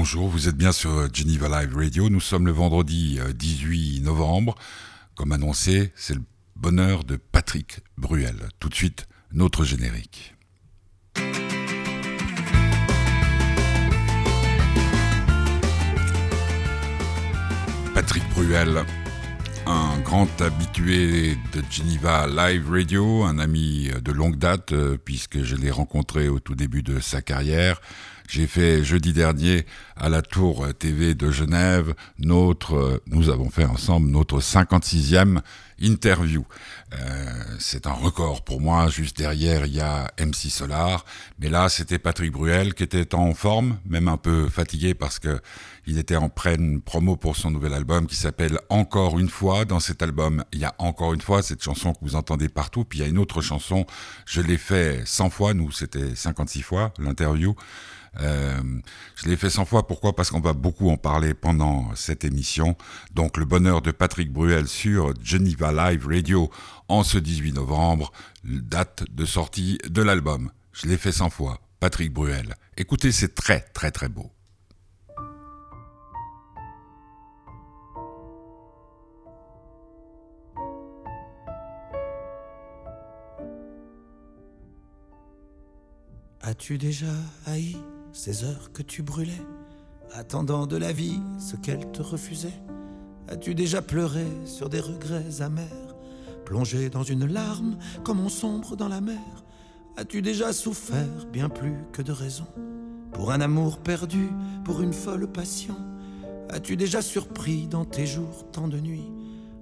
Bonjour, vous êtes bien sur Geneva Live Radio. Nous sommes le vendredi 18 novembre. Comme annoncé, c'est le bonheur de Patrick Bruel. Tout de suite, notre générique. Patrick Bruel, un grand habitué de Geneva Live Radio, un ami de longue date, euh, puisque je l'ai rencontré au tout début de sa carrière. J'ai fait jeudi dernier à la Tour TV de Genève notre, euh, nous avons fait ensemble notre 56e interview. Euh, c'est un record pour moi. Juste derrière, il y a MC Solar, mais là, c'était Patrick Bruel qui était en forme, même un peu fatigué parce que il était en pleine promo pour son nouvel album qui s'appelle Encore une fois. Dans cet album, il y a encore une fois cette chanson que vous entendez partout. Puis il y a une autre chanson, je l'ai fait 100 fois. Nous, c'était 56 fois l'interview. Euh, je l'ai fait 100 fois. Pourquoi? Parce qu'on va beaucoup en parler pendant cette émission. Donc le bonheur de Patrick Bruel sur Geneva Live Radio en ce 18 novembre, date de sortie de l'album. Je l'ai fait 100 fois. Patrick Bruel. Écoutez, c'est très très très beau. As-tu déjà haï ces heures que tu brûlais, attendant de la vie ce qu'elle te refusait. As-tu déjà pleuré sur des regrets amers, plongé dans une larme comme on sombre dans la mer? As-tu déjà souffert bien plus que de raison pour un amour perdu, pour une folle passion? As-tu déjà surpris dans tes jours tant de nuits?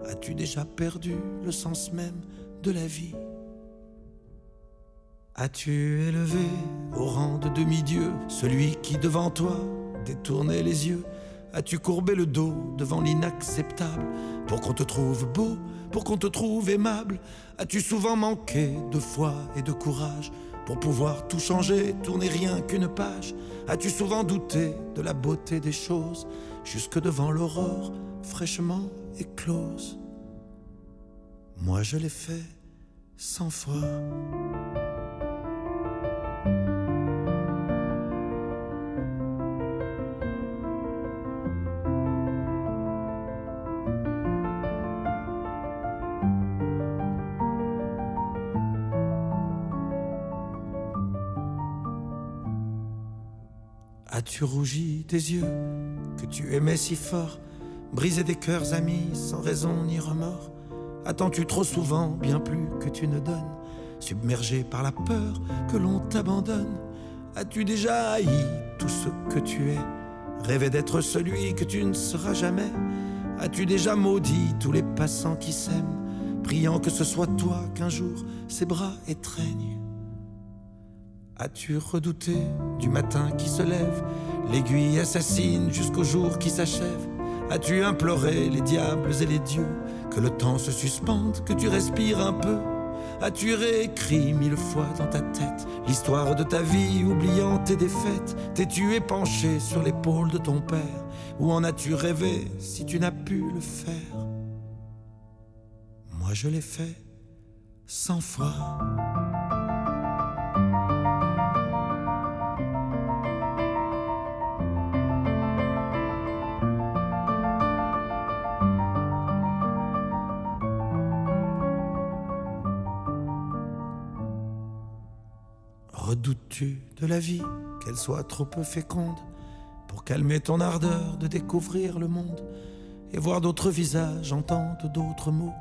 As-tu déjà perdu le sens même de la vie? As-tu élevé au rang de demi-dieu celui qui devant toi détournait les yeux? As-tu courbé le dos devant l'inacceptable pour qu'on te trouve beau, pour qu'on te trouve aimable? As-tu souvent manqué de foi et de courage pour pouvoir tout changer, tourner rien qu'une page? As-tu souvent douté de la beauté des choses jusque devant l'aurore fraîchement éclose? Moi je l'ai fait cent fois. As-tu rougi tes yeux que tu aimais si fort, brisé des cœurs amis sans raison ni remords. Attends-tu trop souvent bien plus que tu ne donnes, submergé par la peur que l'on t'abandonne? As-tu déjà haï tout ce que tu es, rêvé d'être celui que tu ne seras jamais? As-tu déjà maudit tous les passants qui s'aiment, priant que ce soit toi qu'un jour ses bras étreignent? As-tu redouté du matin qui se lève, l'aiguille assassine jusqu'au jour qui s'achève. As-tu imploré les diables et les dieux que le temps se suspende, que tu respires un peu? As-tu réécrit mille fois dans ta tête l'histoire de ta vie, oubliant tes défaites? T'es-tu épanché sur l'épaule de ton père? Ou en as-tu rêvé si tu n'as pu le faire? Moi je l'ai fait cent fois. Redoutes-tu de la vie qu'elle soit trop peu féconde pour calmer ton ardeur de découvrir le monde et voir d'autres visages, entendre d'autres mots,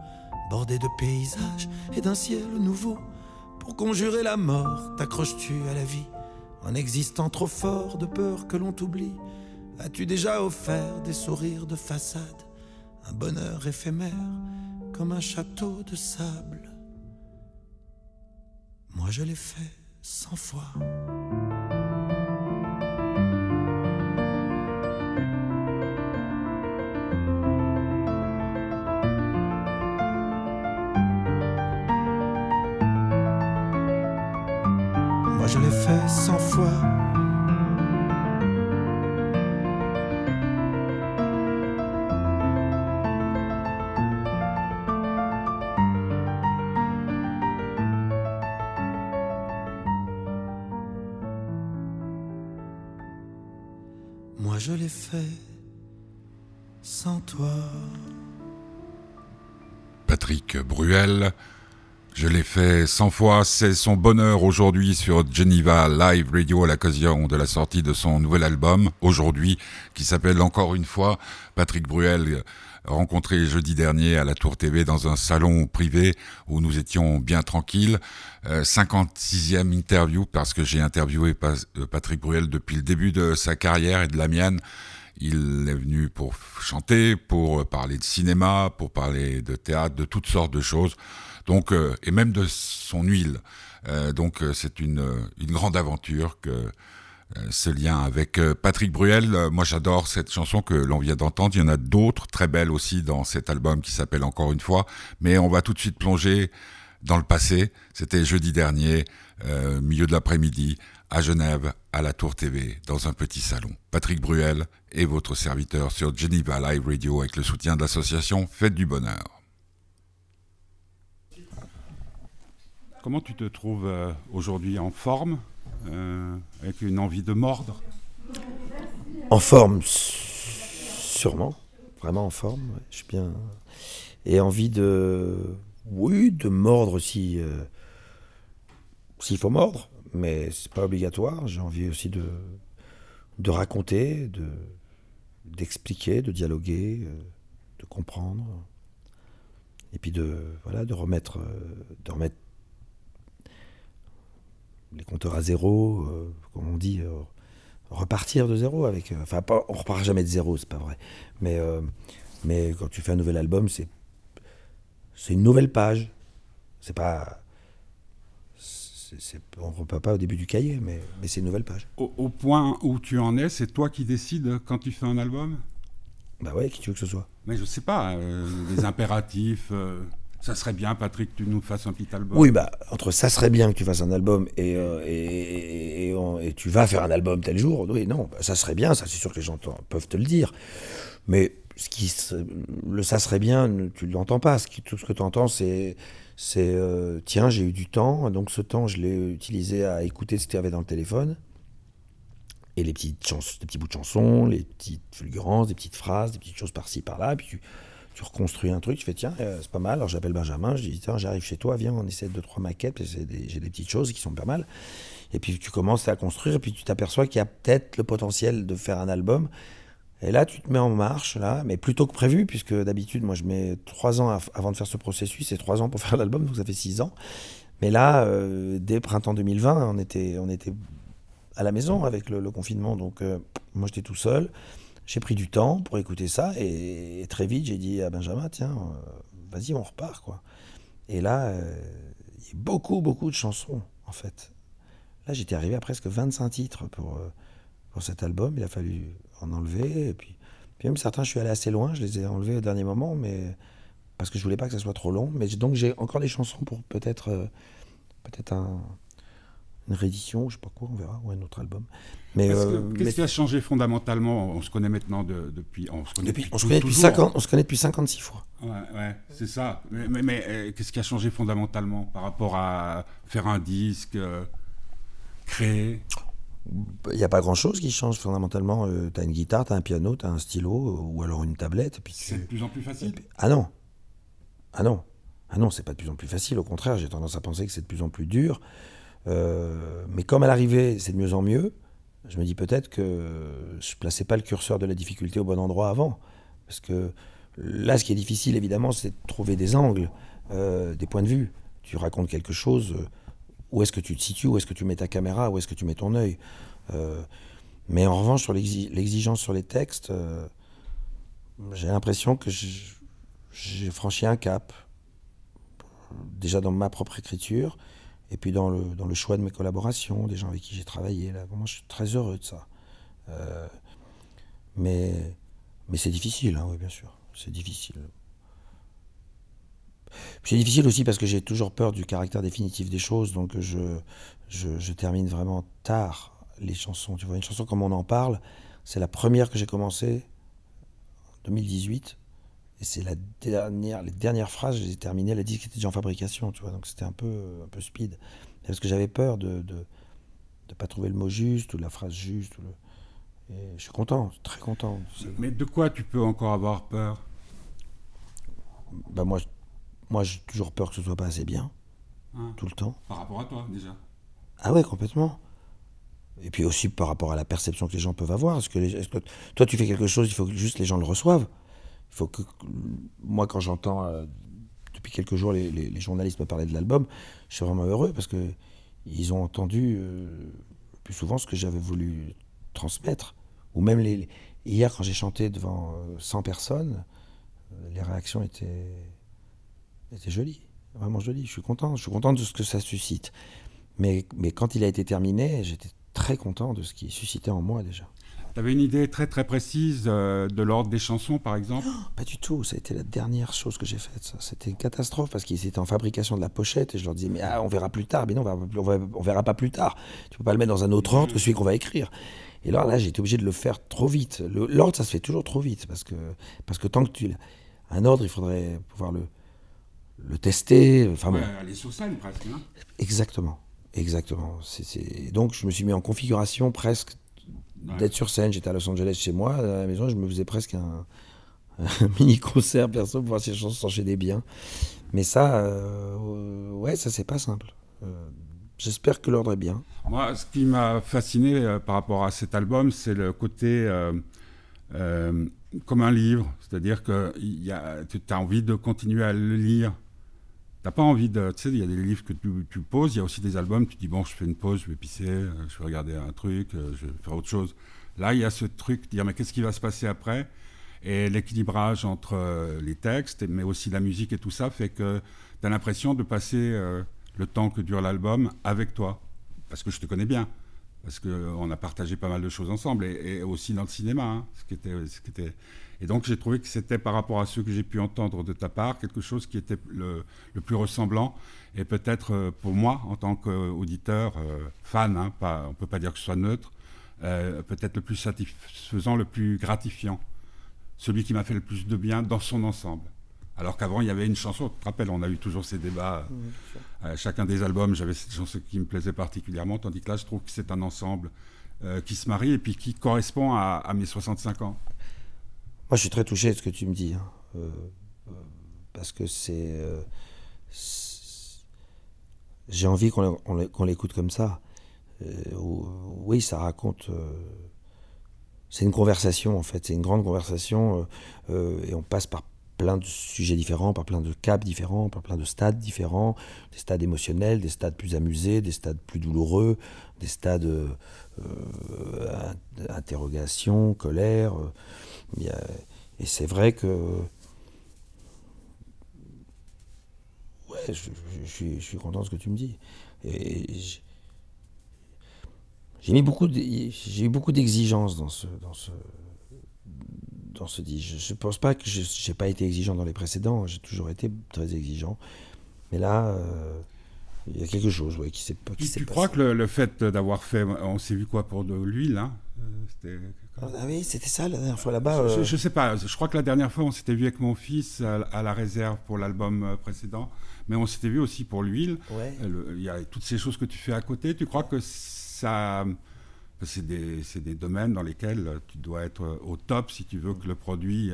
bordés de paysages et d'un ciel nouveau? Pour conjurer la mort, t'accroches-tu à la vie en existant trop fort de peur que l'on t'oublie? As-tu déjà offert des sourires de façade, un bonheur éphémère comme un château de sable? Moi je l'ai fait cent fois. Moi je l'ai fait cent fois. Patrick Bruel, je l'ai fait 100 fois, c'est son bonheur aujourd'hui sur Geneva Live Radio à l'occasion de la sortie de son nouvel album, aujourd'hui, qui s'appelle encore une fois Patrick Bruel, rencontré jeudi dernier à la Tour TV dans un salon privé où nous étions bien tranquilles. 56e euh, interview parce que j'ai interviewé euh, Patrick Bruel depuis le début de sa carrière et de la mienne. Il est venu pour chanter, pour parler de cinéma, pour parler de théâtre, de toutes sortes de choses donc euh, et même de son huile. Euh, donc euh, c'est une, une grande aventure que ce lien avec Patrick Bruel. Moi, j'adore cette chanson que l'on vient d'entendre. Il y en a d'autres très belles aussi dans cet album qui s'appelle Encore une fois. Mais on va tout de suite plonger dans le passé. C'était jeudi dernier, milieu de l'après-midi, à Genève, à la Tour TV, dans un petit salon. Patrick Bruel et votre serviteur sur Geneva Live Radio avec le soutien de l'association Fête du Bonheur. Comment tu te trouves euh, aujourd'hui en forme, euh, avec une envie de mordre? En forme, sûrement, vraiment en forme. je suis bien. Et envie de, oui, de mordre si euh, s'il faut mordre, mais c'est pas obligatoire. J'ai envie aussi de de raconter, de d'expliquer, de dialoguer, de comprendre, et puis de voilà, de remettre, de remettre les compteurs à zéro, euh, comme on dit, euh, repartir de zéro avec. Euh, enfin, pas, on repart jamais de zéro, c'est pas vrai. Mais, mais quand tu fais un nouvel album, c'est c'est une nouvelle page. C'est pas. On ne repart pas au début du cahier, mais, mais c'est une nouvelle page. Au, point où tu en es, c'est toi qui décides quand tu fais un album? Bah ouais, qui tu veux que ce soit Mais je sais pas, les impératifs. Ça serait bien, Patrick, que tu nous fasses un petit album. Oui, bah, entre ça serait bien que tu fasses un album et, euh, et, et, tu vas faire un album tel jour, oui, non, bah, ça serait bien, ça c'est sûr que les gens peuvent te le dire. Mais ce qui, le ça serait bien, tu ne l'entends pas. Ce qui, tout ce que tu entends, c'est, c'est euh, tiens, j'ai eu du temps, donc ce temps, je l'ai utilisé à écouter ce que tu avais dans le téléphone. Et les petites petits bouts de chansons, les petites fulgurances, des petites phrases, des petites choses par-ci, par-là. Et puis tu tu reconstruis un truc, tu fais tiens, euh, c'est pas mal. Alors j'appelle Benjamin, je dis tiens, j'arrive chez toi, viens, on essaie deux, trois maquettes, j'ai des, petites choses qui sont pas mal. Et puis tu commences à construire, et puis tu t'aperçois qu'il y a peut-être le potentiel de faire un album. Et là, tu te mets en marche, là, mais plutôt que prévu, puisque d'habitude, moi, je mets trois ans avant de faire ce processus, et trois ans pour faire l'album, donc ça fait six ans. Mais là, euh, dès printemps 2020, on était, on était à la maison avec le, confinement, donc euh, moi, j'étais tout seul. J'ai pris du temps pour écouter ça et, très vite j'ai dit à Benjamin tiens euh, vas-y on repart quoi. Et là euh, il y a beaucoup beaucoup de chansons en fait. Là j'étais arrivé à presque 25 titres pour pour cet album. Il a fallu en enlever et puis, puis même certains je suis allé assez loin. Je les ai enlevés au dernier moment mais parce que je voulais pas que ça soit trop long. Mais donc j'ai encore des chansons pour peut-être peut-être un une réédition, je sais pas quoi, on verra, ou un autre album. Mais euh, qu'est-ce qui a changé fondamentalement? On se connaît maintenant depuis, on se connaît depuis, on se connaît depuis 50, on se connaît depuis 56 fois. Ouais, ouais c'est ça. Mais, mais, euh, qu'est-ce qui a changé fondamentalement par rapport à faire un disque, euh, créer? Il n'y a pas grand-chose qui change fondamentalement. tu as une guitare, tu as un piano, tu as un stylo ou alors une tablette. C'est de plus en plus facile. Ah non. Ah non. Ah non, c'est pas de plus en plus facile. Au contraire, j'ai tendance à penser que c'est de plus en plus dur. Euh, mais comme à l'arrivée, c'est de mieux en mieux, je me dis peut-être que je plaçais pas le curseur de la difficulté au bon endroit avant. Parce que là, ce qui est difficile, évidemment, c'est de trouver des angles, euh, des points de vue. Tu racontes quelque chose, euh, où est-ce que tu te situes, où est-ce que tu mets ta caméra, où est-ce que tu mets ton œil? mais en revanche, sur l'exigence sur les textes, j'ai l'impression que j'ai franchi un cap. Déjà dans ma propre écriture, et puis dans le, choix de mes collaborations, des gens avec qui j'ai travaillé, là, je suis très heureux de ça. Euh, mais mais c'est difficile, hein, oui, bien sûr, c'est difficile. C'est difficile aussi parce que j'ai toujours peur du caractère définitif des choses, donc je, je, je, termine vraiment tard les chansons. Tu vois, une chanson comme on en parle, c'est la première que j'ai commencée en 2018. Et c'est la dernière, les dernières phrases, je les ai terminées, la disque était déjà en fabrication, tu vois, donc c'était un peu, un peu speed. Parce que j'avais peur de ne de, de pas trouver le mot juste, ou la phrase juste. Et je suis content, très content. Mais de quoi tu peux encore avoir peur? Bah moi, moi j'ai toujours peur que ce soit pas assez bien. Hein tout le temps. Par rapport à toi, déjà Ah ouais, complètement. Et puis aussi par rapport à la perception que les gens peuvent avoir. Est-ce que, les, que toi, tu fais quelque chose, il faut que juste les gens le reçoivent? Il faut que. Moi, quand j'entends euh, depuis quelques jours les, les, journalistes me parler de l'album, je suis vraiment heureux parce que ils ont entendu euh, plus souvent ce que j'avais voulu transmettre. Ou même les, hier, quand j'ai chanté devant 100 euh, personnes, les réactions étaient, étaient jolies, vraiment jolies. Je suis content, je suis content de ce que ça suscite. Mais, mais quand il a été terminé, j'étais très content de ce qui suscitait en moi déjà. Tu avais une idée très très précise euh, de l'ordre des chansons, par exemple? Pas du tout. Ça a été la dernière chose que j'ai faite. C'était une catastrophe parce qu'ils étaient en fabrication de la pochette et je leur disais mais ah, on verra plus tard. Mais non, on verra, on verra, pas plus tard. Tu peux pas le mettre dans un autre ordre que celui qu'on va écrire. Et alors là, j'ai été obligé de le faire trop vite. L'ordre, ça se fait toujours trop vite parce que parce que tant que tu un ordre, il faudrait pouvoir le le tester. Enfin ouais, aller sur scène presque. Hein Exactement. Exactement. Donc je me suis mis en configuration presque d'être sur scène. J'étais à Los Angeles chez moi, à la maison, je me faisais presque un, mini concert perso pour voir si les chansons s'enchaînaient bien. Mais ça, euh, ouais, ça c'est pas simple. Euh, j'espère que l'ordre est bien. Moi, ce qui m'a fasciné euh, par rapport à cet album, c'est le côté comme un livre. C'est-à-dire que tu as envie de continuer à le lire T'as pas envie de. Tu sais, il y a des livres que tu, poses, il y a aussi des albums, tu dis, bon, je fais une pause, je vais pisser, euh, je vais regarder un truc, euh, je vais faire autre chose. Là, il y a ce truc, dire, mais qu'est-ce qui va se passer après? Et l'équilibrage entre euh, les textes, mais aussi la musique et tout ça, fait que tu as l'impression de passer le temps que dure l'album avec toi. Parce que je te connais bien. Parce qu'on a partagé pas mal de choses ensemble, et, aussi dans le cinéma, hein, ce qui était. Ce qui était et donc j'ai trouvé que c'était par rapport à ce que j'ai pu entendre de ta part quelque chose qui était le, plus ressemblant et peut-être euh, pour moi en tant qu'auditeur, euh, fan, hein, pas, on ne peut pas dire que ce soit neutre, euh, peut-être le plus satisfaisant, le plus gratifiant, celui qui m'a fait le plus de bien dans son ensemble. Alors qu'avant, il y avait une chanson, tu te rappelles, on a eu toujours ces débats. chacun des albums, j'avais cette chanson qui me plaisait particulièrement, tandis que là, je trouve que c'est un ensemble qui se marie et puis qui correspond à, à mes 65 ans. Moi, je suis très touché de ce que tu me dis. Hein. Euh, euh, parce que euh, c'est. J'ai envie qu'on l'écoute comme ça. oui, ça raconte. c'est une conversation, en fait. C'est une grande conversation. et on passe par plein de sujets différents, par plein de caps différents, par plein de stades différents, des stades émotionnels, des stades plus amusés, des stades plus douloureux, des stades euh, interrogation, colère et c'est vrai que. Ouais, je, suis content de ce que tu me dis. Et j'ai mis beaucoup, j'ai eu beaucoup d'exigences dans ce, dans ce, dans ce dit. Je ne pense pas que je n'ai pas été exigeant dans les précédents. J'ai toujours été très exigeant. Mais là, euh, il y a quelque chose qui s'est pas. Tu, crois que le, fait d'avoir fait, on s'est vu quoi pour de l'huile, hein euh, ah oui, c'était ça la dernière fois là-bas. Je, euh. sais pas. Je crois que la dernière fois, on s'était vu avec mon fils à, la réserve pour l'album euh, précédent, mais on s'était vu aussi pour l'huile. Il y a toutes ces choses que tu fais à côté. Tu crois que ça, c'est des, des, domaines dans lesquels tu dois être au top si tu veux que le produit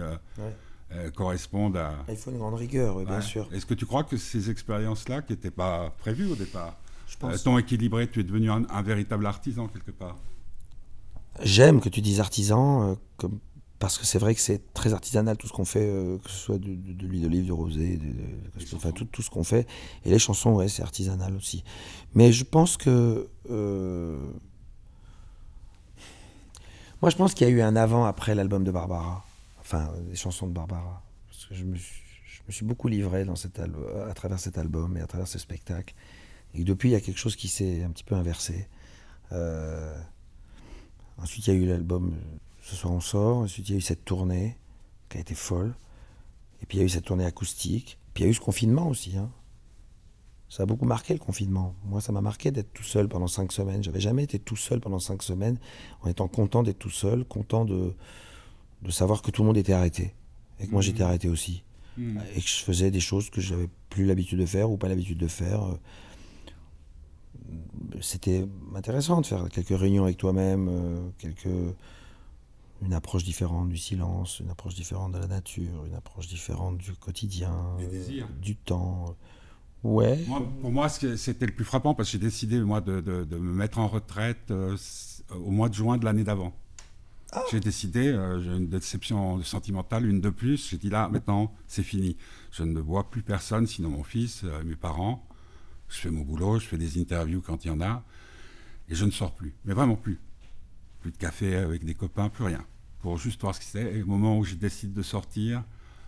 corresponde à. Il faut une grande rigueur, bien sûr. Est-ce que tu crois que ces expériences-là, qui n'étaient pas prévues au départ, t'ont équilibré Tu es devenu un véritable artisan quelque part? J'aime que tu dises artisan, euh, comme, parce que c'est vrai que c'est très artisanal tout ce qu'on fait, euh, que ce soit de, l'huile d'olive, du rosé, enfin tout, tout, ce qu'on fait. Et les chansons, ouais, c'est artisanal aussi. Mais je pense que. Euh, moi, je pense qu'il y a eu un avant-après l'album de Barbara. Enfin, les chansons de Barbara. Parce que je me suis, je me suis beaucoup livré dans cet à travers cet album et à travers ce spectacle. Et depuis, il y a quelque chose qui s'est un petit peu inversé. Euh, Ensuite, il y a eu l'album Ce soir on sort. Ensuite, il y a eu cette tournée qui a été folle. Et puis, il y a eu cette tournée acoustique. Puis, il y a eu ce confinement aussi. Hein. Ça a beaucoup marqué le confinement. Moi, ça m'a marqué d'être tout seul pendant cinq semaines. J'avais jamais été tout seul pendant cinq semaines en étant content d'être tout seul, content de, de savoir que tout le monde était arrêté. Et que moi, j'étais mmh. arrêté aussi. Mmh. Et que je faisais des choses que j'avais plus l'habitude de faire ou pas l'habitude de faire c'était intéressant de faire quelques réunions avec toi-même, euh, quelques une approche différente du silence, une approche différente de la nature, une approche différente du quotidien, du temps. Ouais. pour moi, c'était le plus frappant parce que j'ai décidé, moi, de, de, me mettre en retraite au mois de juin de l'année d'avant. Ah. J'ai décidé, euh, j'ai une déception sentimentale, une de plus. J'ai dit là, maintenant, c'est fini. Je ne vois plus personne, sinon mon fils, euh, mes parents. Je fais mon boulot, je fais des interviews quand il y en a. Et je ne sors plus. Mais vraiment plus. Plus de café avec des copains, plus rien. Pour juste voir ce que c'est. Et au moment où je décide de sortir,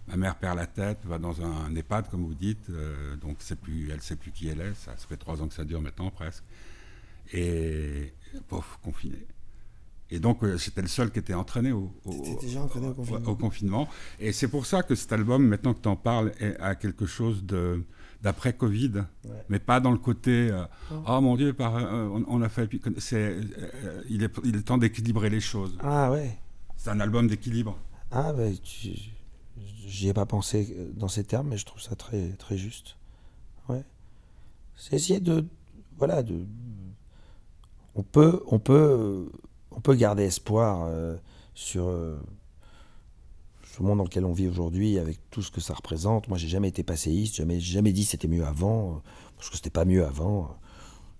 ma mère perd la tête, va dans un, EHPAD, comme vous dites. Euh, donc plus, elle ne sait plus qui elle est. Ça, ça fait trois ans que ça dure maintenant, presque. Et, pauvre, confiné. Et donc, euh, j'étais le seul qui était entraîné au, déjà entraîné au confinement. Et c'est pour ça que cet album, maintenant que tu en parles, a quelque chose de d'après Covid, mais pas dans le côté euh, oh. mon Dieu, par, euh, on, a fait. C'est, il, est, il est temps d'équilibrer les choses. Ah ouais. C'est un album d'équilibre. Ah ben, j'y ai pas pensé dans ces termes, mais je trouve ça très très juste. Ouais. C'est essayer de voilà de. On peut on peut on peut garder espoir euh, sur euh, ce monde dans lequel on vit aujourd'hui, avec tout ce que ça représente. Moi, j'ai jamais été passéiste, jamais, jamais dit c'était mieux avant, euh, parce que c'était pas mieux avant.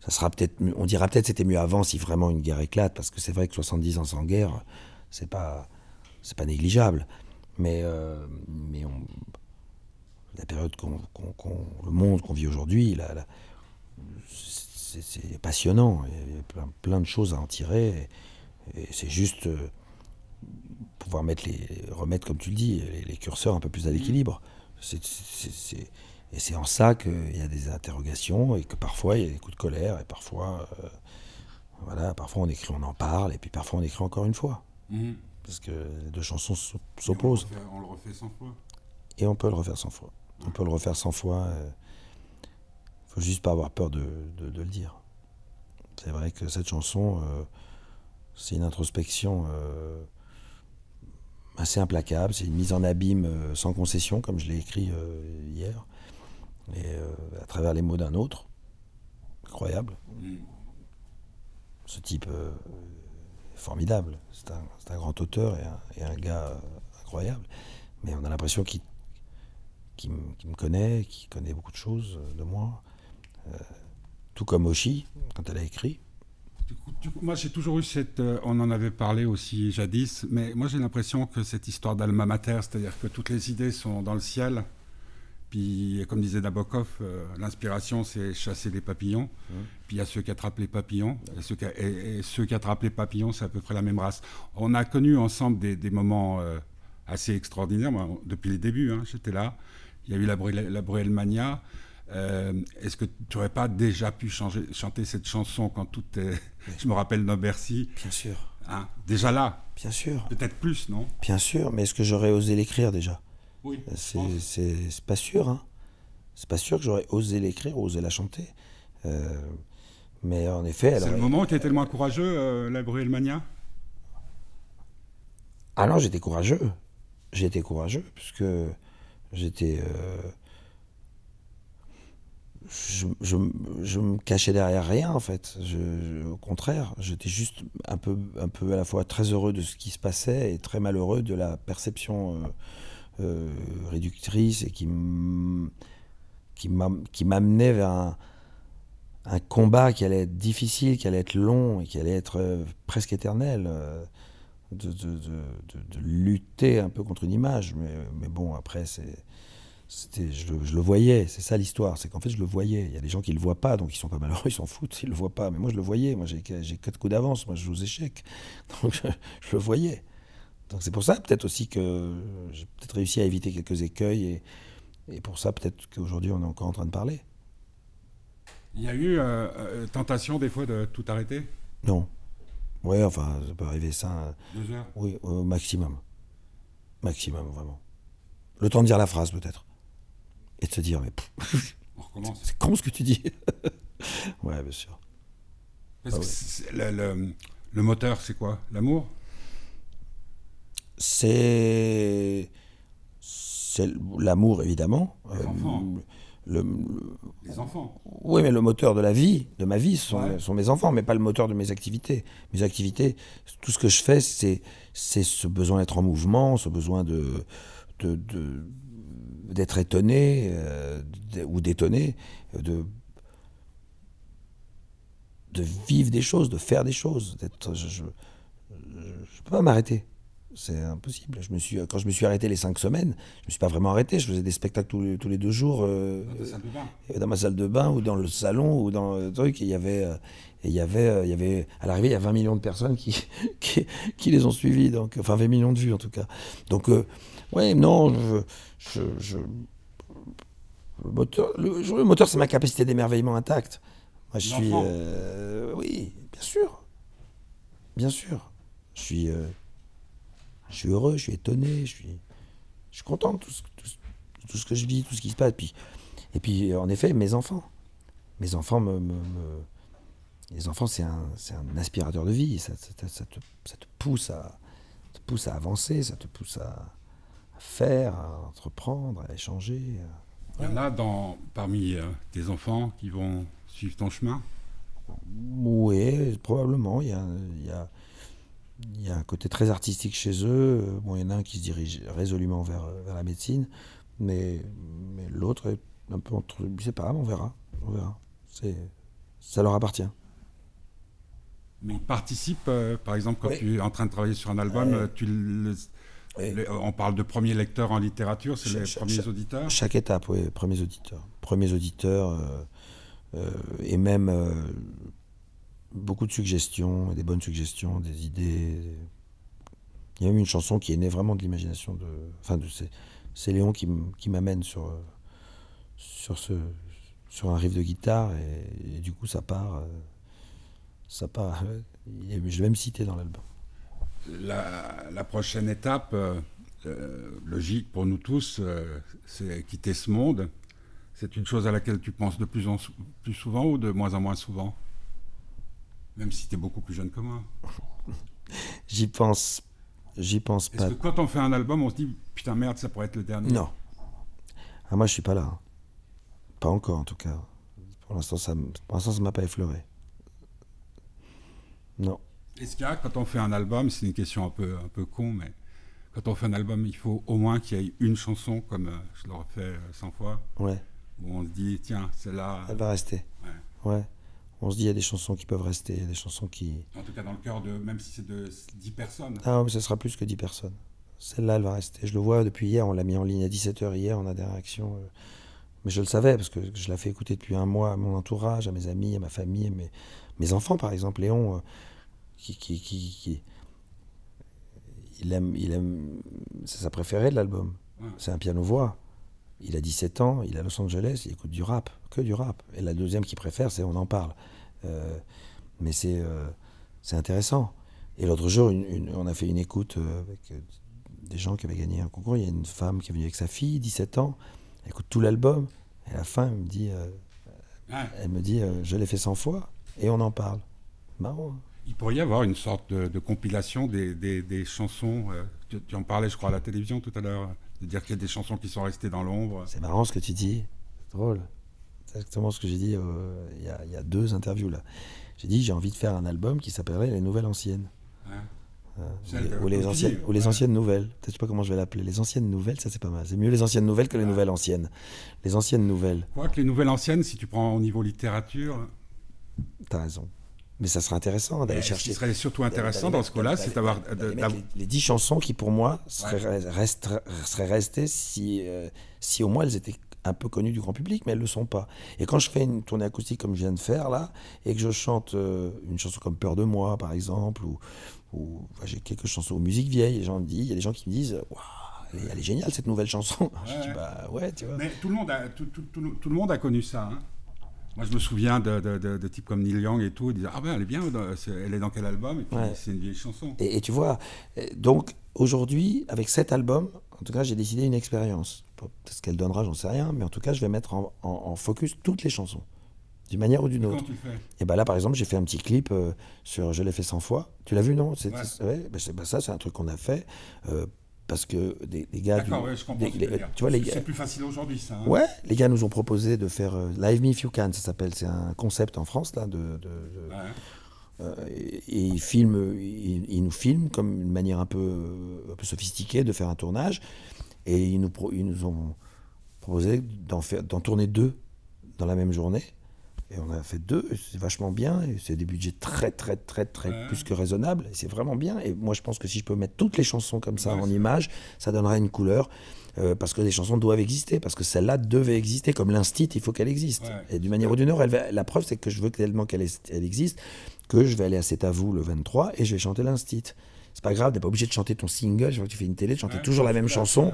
Ça sera peut-être, on dira peut-être c'était mieux avant si vraiment une guerre éclate, parce que c'est vrai que 70 ans sans guerre, c'est pas, c'est pas négligeable. Mais, mais on, la période qu'on, le monde qu'on vit aujourd'hui, c'est, passionnant. Il y a plein, plein, de choses à en tirer. Et c'est juste euh, pouvoir mettre les, remettre, comme tu le dis, les, curseurs un peu plus à l'équilibre. et c'est en ça qu'il y a des interrogations et que parfois il y a des coups de colère et parfois, euh, voilà, parfois on écrit, on en parle et puis parfois on écrit encore une fois. Mhm. Parce que les deux chansons s'opposent. On, le refait 100 fois. Et on peut le refaire 100 fois. On peut le refaire 100 fois. Il euh, faut juste pas avoir peur de, le dire. C'est vrai que cette chanson, c'est une introspection euh, assez implacable, c'est une mise en abîme euh, sans concession, comme je l'ai écrit euh, hier, et à travers les mots d'un autre. Incroyable. Ce type est formidable. C'est un, grand auteur et un, gars incroyable. Mais on a l'impression qu'il me connaît, qu'il connaît beaucoup de choses de moi. tout comme Oshi, quand elle a écrit moi, j'ai toujours eu cette. Euh, on en avait parlé aussi jadis, mais moi, j'ai l'impression que cette histoire d'alma mater, c'est-à-dire que toutes les idées sont dans le ciel. Puis, comme disait Nabokov, euh, l'inspiration, c'est chasser les papillons. Mmh. Puis, il y a ceux qui attrapent les papillons. Et ceux, qui, et, ceux qui attrapent les papillons, c'est à peu près la même race. On a connu ensemble des, moments euh, assez extraordinaires. depuis les débuts, hein, j'étais là. Il y a eu la, la Bruelmania. Euh, est-ce que tu n'aurais pas déjà pu changer, chanter cette chanson quand tout est. Je me rappelle dans Bercy. Bien sûr. Hein, déjà là? Bien sûr. Peut-être plus, non? Bien sûr, mais est-ce que j'aurais osé l'écrire déjà? Oui. C'est pas sûr, hein. C'est pas sûr que j'aurais osé l'écrire, osé la chanter. Euh, mais en effet. C'est le moment où tu étais tellement courageux, euh, la Bruelmania? Ah non, j'étais courageux. J'étais courageux, puisque j'étais. Euh, je, je, me cachais derrière rien en fait. au contraire, j'étais juste un peu, un peu à la fois très heureux de ce qui se passait et très malheureux de la perception euh, euh, réductrice et qui m'amenait vers un, un, combat qui allait être difficile, qui allait être long et qui allait être euh, presque éternel. De, de, de, de, lutter un peu contre une image. Mais, mais bon, après, c'est je, le voyais, c'est ça l'histoire, c'est qu'en fait je le voyais. Il y a des gens qui le voient pas, donc ils sont pas malheureux, ils s'en foutent, ils le voient pas. Mais moi je le voyais, moi j'ai quatre coups d'avance, moi je joue aux échecs, donc je, le voyais. Donc c'est pour ça peut-être aussi que j'ai peut-être réussi à éviter quelques écueils et, et pour ça peut-être qu'aujourd'hui on est encore en train de parler. Il y a eu euh, euh, tentation des fois de tout arrêter? Non. Ouais, enfin ça peut arriver ça. Deux heures? Oui, au maximum. Maximum, vraiment. Le temps de dire la phrase peut-être et de se dire, mais c'est con ce que tu dis. ouais, bien sûr. Ah le, moteur, c'est quoi? L'amour? C'est l'amour, évidemment. Les enfants. le, les enfants. Oui, mais le moteur de la vie, de ma vie, sont, sont, mes enfants, mais pas le moteur de mes activités. Mes activités, tout ce que je fais, c'est c'est ce besoin d'être en mouvement, ce besoin de d'être étonné euh, ou d'étonner, de de vivre des choses, de faire des choses. Je ne peux pas m'arrêter. C'est impossible. Je me suis, quand je me suis arrêté les cinq semaines, je ne me suis pas vraiment arrêté. Je faisais des spectacles tous les, tous les deux jours. Euh, dans, ma salle de bain ou dans le salon ou dans le truc. Et il y avait, euh, et il y avait, euh, il y avait, à l'arrivée, il y a 20 millions de personnes qui, qui, qui, les ont suivis. Donc, enfin, 20 millions de vues en tout cas. Donc, ouais, non, je, je, le moteur, le, moteur c'est ma capacité d'émerveillement intacte. Moi, je suis. oui, bien sûr. Bien sûr. Je suis je suis heureux, je suis étonné, je suis, je suis content de tout ce, tout, ce que je vis, tout ce qui se passe. Puis, et puis, en effet, mes enfants. Mes enfants me. Les enfants, c'est un, un, aspirateur de vie. Ça, ça, ça, te, ça, te, pousse à, te pousse à avancer, ça te pousse à, faire, à entreprendre, à échanger. Il y en a dans, parmi euh, tes enfants qui vont suivre ton chemin? Oui, probablement. Il y a, il y a il y a un côté très artistique chez eux. Bon, il y en a un qui se dirige résolument vers, vers la médecine, mais, mais l'autre est un peu entre. Je sais pas, on verra. On verra. C'est, ça leur appartient. Mais ils participent, euh, par exemple, quand tu es en train de travailler sur un album, euh, tu on parle de premiers lecteurs en littérature, c'est les premiers auditeurs Chaque étape, oui, premiers auditeurs. Premiers auditeurs, euh, et même beaucoup de suggestions, des bonnes suggestions, des idées. Il y a même une chanson qui est née vraiment de l'imagination de. Enfin, de, c'est Léon qui m'amène sur, sur, ce, sur un riff de guitare et, du coup ça part. Euh, ça part. Je vais même citer dans l'album. La, prochaine étape, euh, euh, logique pour nous tous, c'est quitter ce monde. C'est une chose à laquelle tu penses de plus en plus souvent ou de moins en moins souvent? Même si tu es beaucoup plus jeune que moi. J'y pense. J'y pense pas. Que quand on fait un album, on se dit putain merde, ça pourrait être le dernier? Non. Ah, moi, je suis pas là. Pas encore, en tout cas. Pour l'instant, ça, pour l'instant, ça m'a pas effleuré. Non. Est-ce qu'il y a, quand on fait un album, c'est une question un peu, un peu con, mais quand on fait un album, il faut au moins qu'il y ait une chanson, comme euh, je l'aurais fait 100 euh, fois, ouais. où on se dit, tiens, celle-là. Elle va rester. Ouais. ouais on se dit il y a des chansons qui peuvent rester, il y a des chansons qui. En tout cas, dans le cœur de. Même si c'est de 10 personnes. Ah, mais ce sera plus que 10 personnes. Celle-là, elle va rester. Je le vois depuis hier, on l'a mis en ligne à 17h hier, on a des réactions. Euh, mais je le savais, parce que je l'ai fait écouter depuis un mois à mon entourage, à mes amis, à ma famille, à mes, mes enfants, par exemple. Léon, qui, qui, qui, Il aime. Il aime c'est sa préférée de l'album. C'est un piano-voix. Il a 17 ans, il est à Los Angeles, il écoute du rap, que du rap. Et la deuxième qu'il préfère, c'est On en parle. Euh, mais c'est euh, c'est intéressant. Et l'autre jour, on a fait une écoute euh, avec des gens qui avaient gagné un concours. Il y a une femme qui est venue avec sa fille, 17 ans, elle écoute tout l'album. Et à la fin, elle me dit, elle me dit je l'ai fait 100 fois et on en parle. Marrant. Hein. Il pourrait y avoir une sorte de, compilation des, des, des chansons. tu, tu, en parlais, je crois, à la télévision tout à l'heure, de dire qu'il y a des chansons qui sont restées dans l'ombre. C'est marrant ce que tu dis. C'est drôle. C'est exactement ce que j'ai dit euh, il y, a deux interviews là. J'ai dit j'ai envie de faire un album qui s'appellerait Les Nouvelles Anciennes. Euh, ou, les, anciennes, ou les anciennes nouvelles. Peut-être sais pas comment je vais l'appeler. Les anciennes nouvelles, ça c'est pas mal. C'est mieux les anciennes nouvelles que les nouvelles anciennes. Les anciennes nouvelles. Quoi que les nouvelles anciennes, si tu prends au niveau littérature. T'as raison. Mais ça serait intéressant d'aller chercher. Ce qui serait surtout intéressant dans ce cas-là, c'est d'avoir. Les, dix chansons qui, pour moi, seraient, seraient restées si, euh, si au moins elles étaient un peu connues du grand public, mais elles ne le sont pas. Et quand je fais une tournée acoustique comme je viens de faire là, et que je chante euh, une chanson comme Peur de moi, par exemple, ou, ou j'ai quelques chansons aux musiques vieilles, les gens me disent, il y a des gens qui me disent, waouh, elle est géniale cette nouvelle chanson. je dis, bah ouais, tu vois. Mais tout le monde a, tout, tout, tout, le monde a connu ça. Hein. Moi, je me souviens de, de, de, types comme Neil Young et tout, ils disaient Ah ben, elle est bien, elle est dans quel album? Et puis, c'est une vieille chanson. Et, et tu vois, donc aujourd'hui, avec cet album, en tout cas, j'ai décidé une expérience. Ce qu'elle donnera, j'en sais rien, mais en tout cas, je vais mettre en, focus toutes les chansons, d'une manière ou d'une autre. Tu fais? Et ben là, par exemple, j'ai fait un petit clip euh, sur Je l'ai fait 100 fois. Tu l'as vu, non? Ouais. ouais ben, ben ça, c'est un truc qu'on a fait. Euh, parce que des, gars du, ouais, je comprends tu vois les c'est plus facile aujourd'hui ça hein. ouais les gars nous ont proposé de faire Live Me If You Can ça s'appelle c'est un concept en France là de, euh, et, ils filment, ils, nous filment comme une manière un peu, un peu sophistiquée de faire un tournage. Et ils nous, ils nous ont proposé d'en, faire, d'en tourner deux dans la même journée. Et on a fait deux, c'est vachement bien, c'est des budgets très, très, très, très plus que raisonnables, et c'est vraiment bien. Et moi, je pense que si je peux mettre toutes les chansons comme ça en image, ça donnerait une couleur. Euh, parce que les chansons doivent exister, parce que celle-là devait exister, comme l'instit, il faut qu'elle existe. Et d'une manière ou d'une autre, la preuve, c'est que je veux tellement qu'elle elle existe, que je vais aller à C'est à vous le 23 et je vais chanter l'instit. C'est pas grave, t'es pas obligé de chanter ton single, je vois que tu fais une télé, de chanter toujours la même chanson.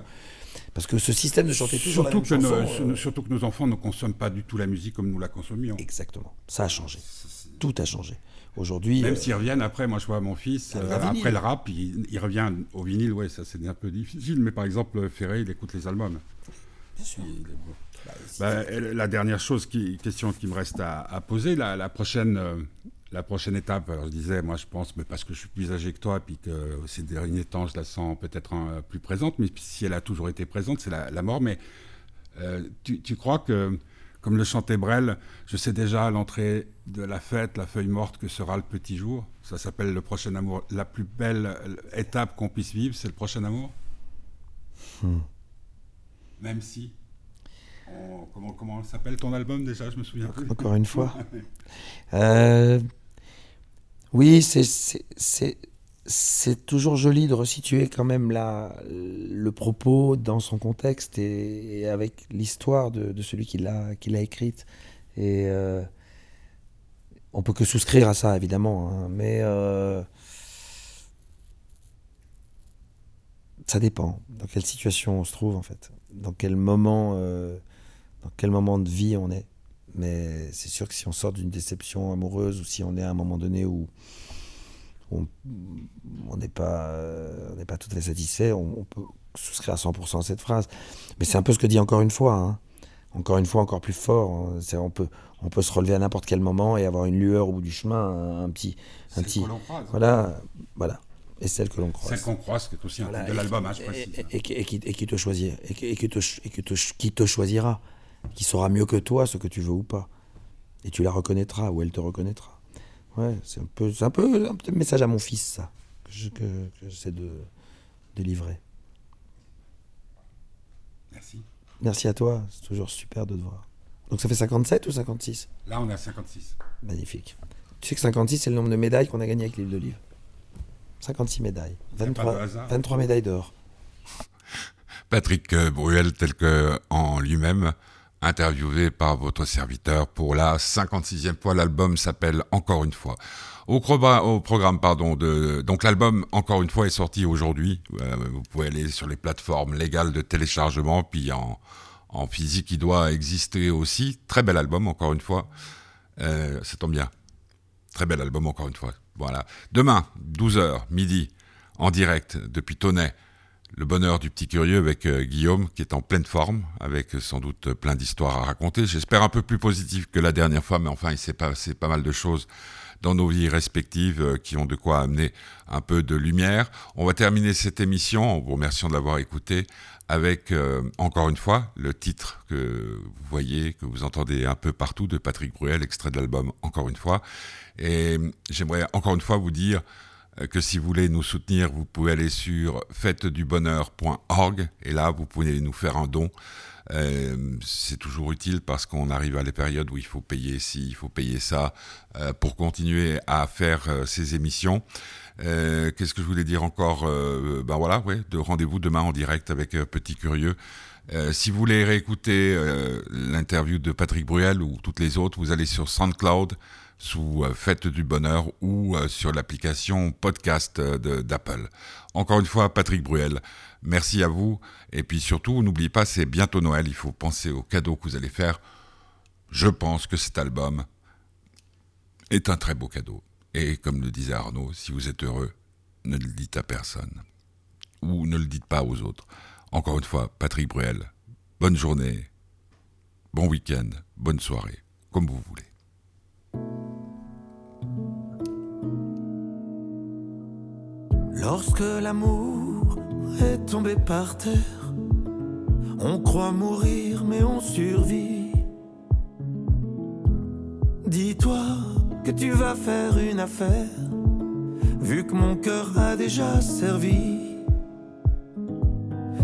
Parce que ce système de chanter toujours surtout la même que chanson... Nos, euh, Surtout que nos enfants ne consomment pas du tout la musique comme nous la consommions. Exactement. Ça a changé. Tout a changé. Aujourd'hui... Même euh, s'ils reviennent après, moi je vois mon fils, euh, après le rap, il, revient au vinyle, ouais, ça c'est un peu difficile, mais par exemple, Ferré, il écoute les albums. Bien sûr. Bah, la dernière chose, qui, question qui me reste à, poser, la, prochaine la prochaine étape, alors je disais, moi je pense, mais parce que je suis plus âgé que toi, et puis que ces derniers temps je la sens peut-être plus présente, mais si elle a toujours été présente, c'est la, mort. Mais euh, tu, crois que, comme le chantait Brel, je sais déjà à l'entrée de la fête, la feuille morte que sera le petit jour? Ça s'appelle le prochain amour. La plus belle étape qu'on puisse vivre, c'est le prochain amour? Hmm. Même si. comment, comment s'appelle ton album déjà? Je me souviens plus. Encore une fois. euh, oui, c'est toujours joli de resituer quand même la, le propos dans son contexte et, avec l'histoire de, celui qui l'a écrite. Et euh, on peut que souscrire à ça, évidemment. Hein, mais euh, ça dépend dans quelle situation on se trouve, en fait. Dans quel moment, euh, dans quel moment de vie on est. Mais c'est sûr que si on sort d'une déception amoureuse ou si on est à un moment donné où on n'est pas, on pas tout à fait satisfait, on, peut souscrire à 100% à cette phrase. Mais c'est un peu ce que dit encore une fois. Hein. Encore une fois, encore plus fort. Hein. On peut, on peut se relever à n'importe quel moment et avoir une lueur au bout du chemin, un, petit, un petit. Voilà, voilà. Et celle que l'on croise. Celle qu'on croise, qui est aussi un de l'album, hein, je précise. Et, et, qui, et, qui, te choisit, et, qui, te, et te, qui te choisira qui saura mieux que toi ce que tu veux ou pas. Et tu la reconnaîtras ou elle te reconnaîtra. Ouais, c'est un peu, un peu un message à mon fils, ça, que, j'essaie de, de livrer. Merci. Merci à toi, c'est toujours super de te voir. Donc ça fait 57 ou 56 Là, on est à 56. Magnifique. Tu sais que 56, c'est le nombre de médailles qu'on a gagné avec l'île de Livre. 56 médailles. 23, 23 médailles d'or. Patrick Bruel, tel que en lui-même, interviewé par votre serviteur pour la 56e fois. L'album s'appelle Encore une fois. Au, programme, pardon, de, donc l'album Encore une fois est sorti aujourd'hui. Euh, vous pouvez aller sur les plateformes légales de téléchargement, puis en, en physique, il doit exister aussi. Très bel album, encore une fois. Euh, ça tombe bien. Très bel album, encore une fois. Voilà. Demain, 12h, midi, en direct depuis Tonnet le bonheur du petit curieux avec euh, Guillaume qui est en pleine forme, avec euh, sans doute plein d'histoires à raconter. J'espère un peu plus positif que la dernière fois, mais enfin il s'est passé pas mal de choses dans nos vies respectives euh, qui ont de quoi amener un peu de lumière. On va terminer cette émission en vous remerciant de l'avoir écouté avec encore une fois le titre que vous voyez, que vous entendez un peu partout de Patrick Bruel, extrait de l'album Encore une fois. Et j'aimerais encore une fois vous dire euh, que si vous voulez nous soutenir, vous pouvez aller sur fêtedubonheur.org et là, vous pouvez nous faire un don. Euh, c'est toujours utile parce qu'on arrive à les périodes où il faut payer ci, il faut payer ça euh, pour continuer à faire ces émissions. Qu'est-ce que je voulais dire encore Ben voilà, ouais, de rendez-vous demain en direct avec Petit Curieux. si vous voulez réécouter l'interview de Patrick Bruel ou toutes les autres, vous allez sur SoundCloud sous euh, Fête du Bonheur ou euh, sur l'application podcast euh, d'Apple. Encore une fois, Patrick Bruel, merci à vous. Et puis surtout, n'oubliez pas, c'est bientôt Noël, il faut penser aux cadeaux que vous allez faire. Je pense que cet album est un très beau cadeau. Et comme le disait Arnaud, si vous êtes heureux, ne le dites à personne. Ou ne le dites pas aux autres. Encore une fois, Patrick Bruel, bonne journée, bon week-end, bonne soirée, comme vous voulez. Lorsque l'amour est tomber par terre. On croit mourir, mais on survit. Dis-toi que tu vas faire une affaire, vu que mon cœur a déjà servi.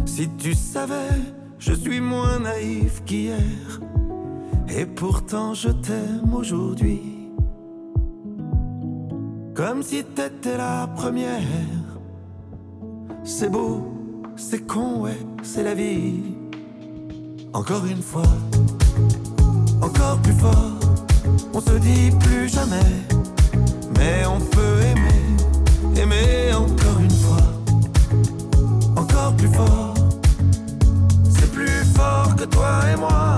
Si tu savais, je suis moins naïf qu'hier, et pourtant je t'aime aujourd'hui. Comme si t'étais la première. C'est beau, c'est con, ouais, c'est la vie. Encore une fois, encore plus fort, on se dit plus jamais, mais on peut aimer, aimer encore une fois, encore plus fort. C'est plus fort que toi et moi,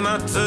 moi, c'est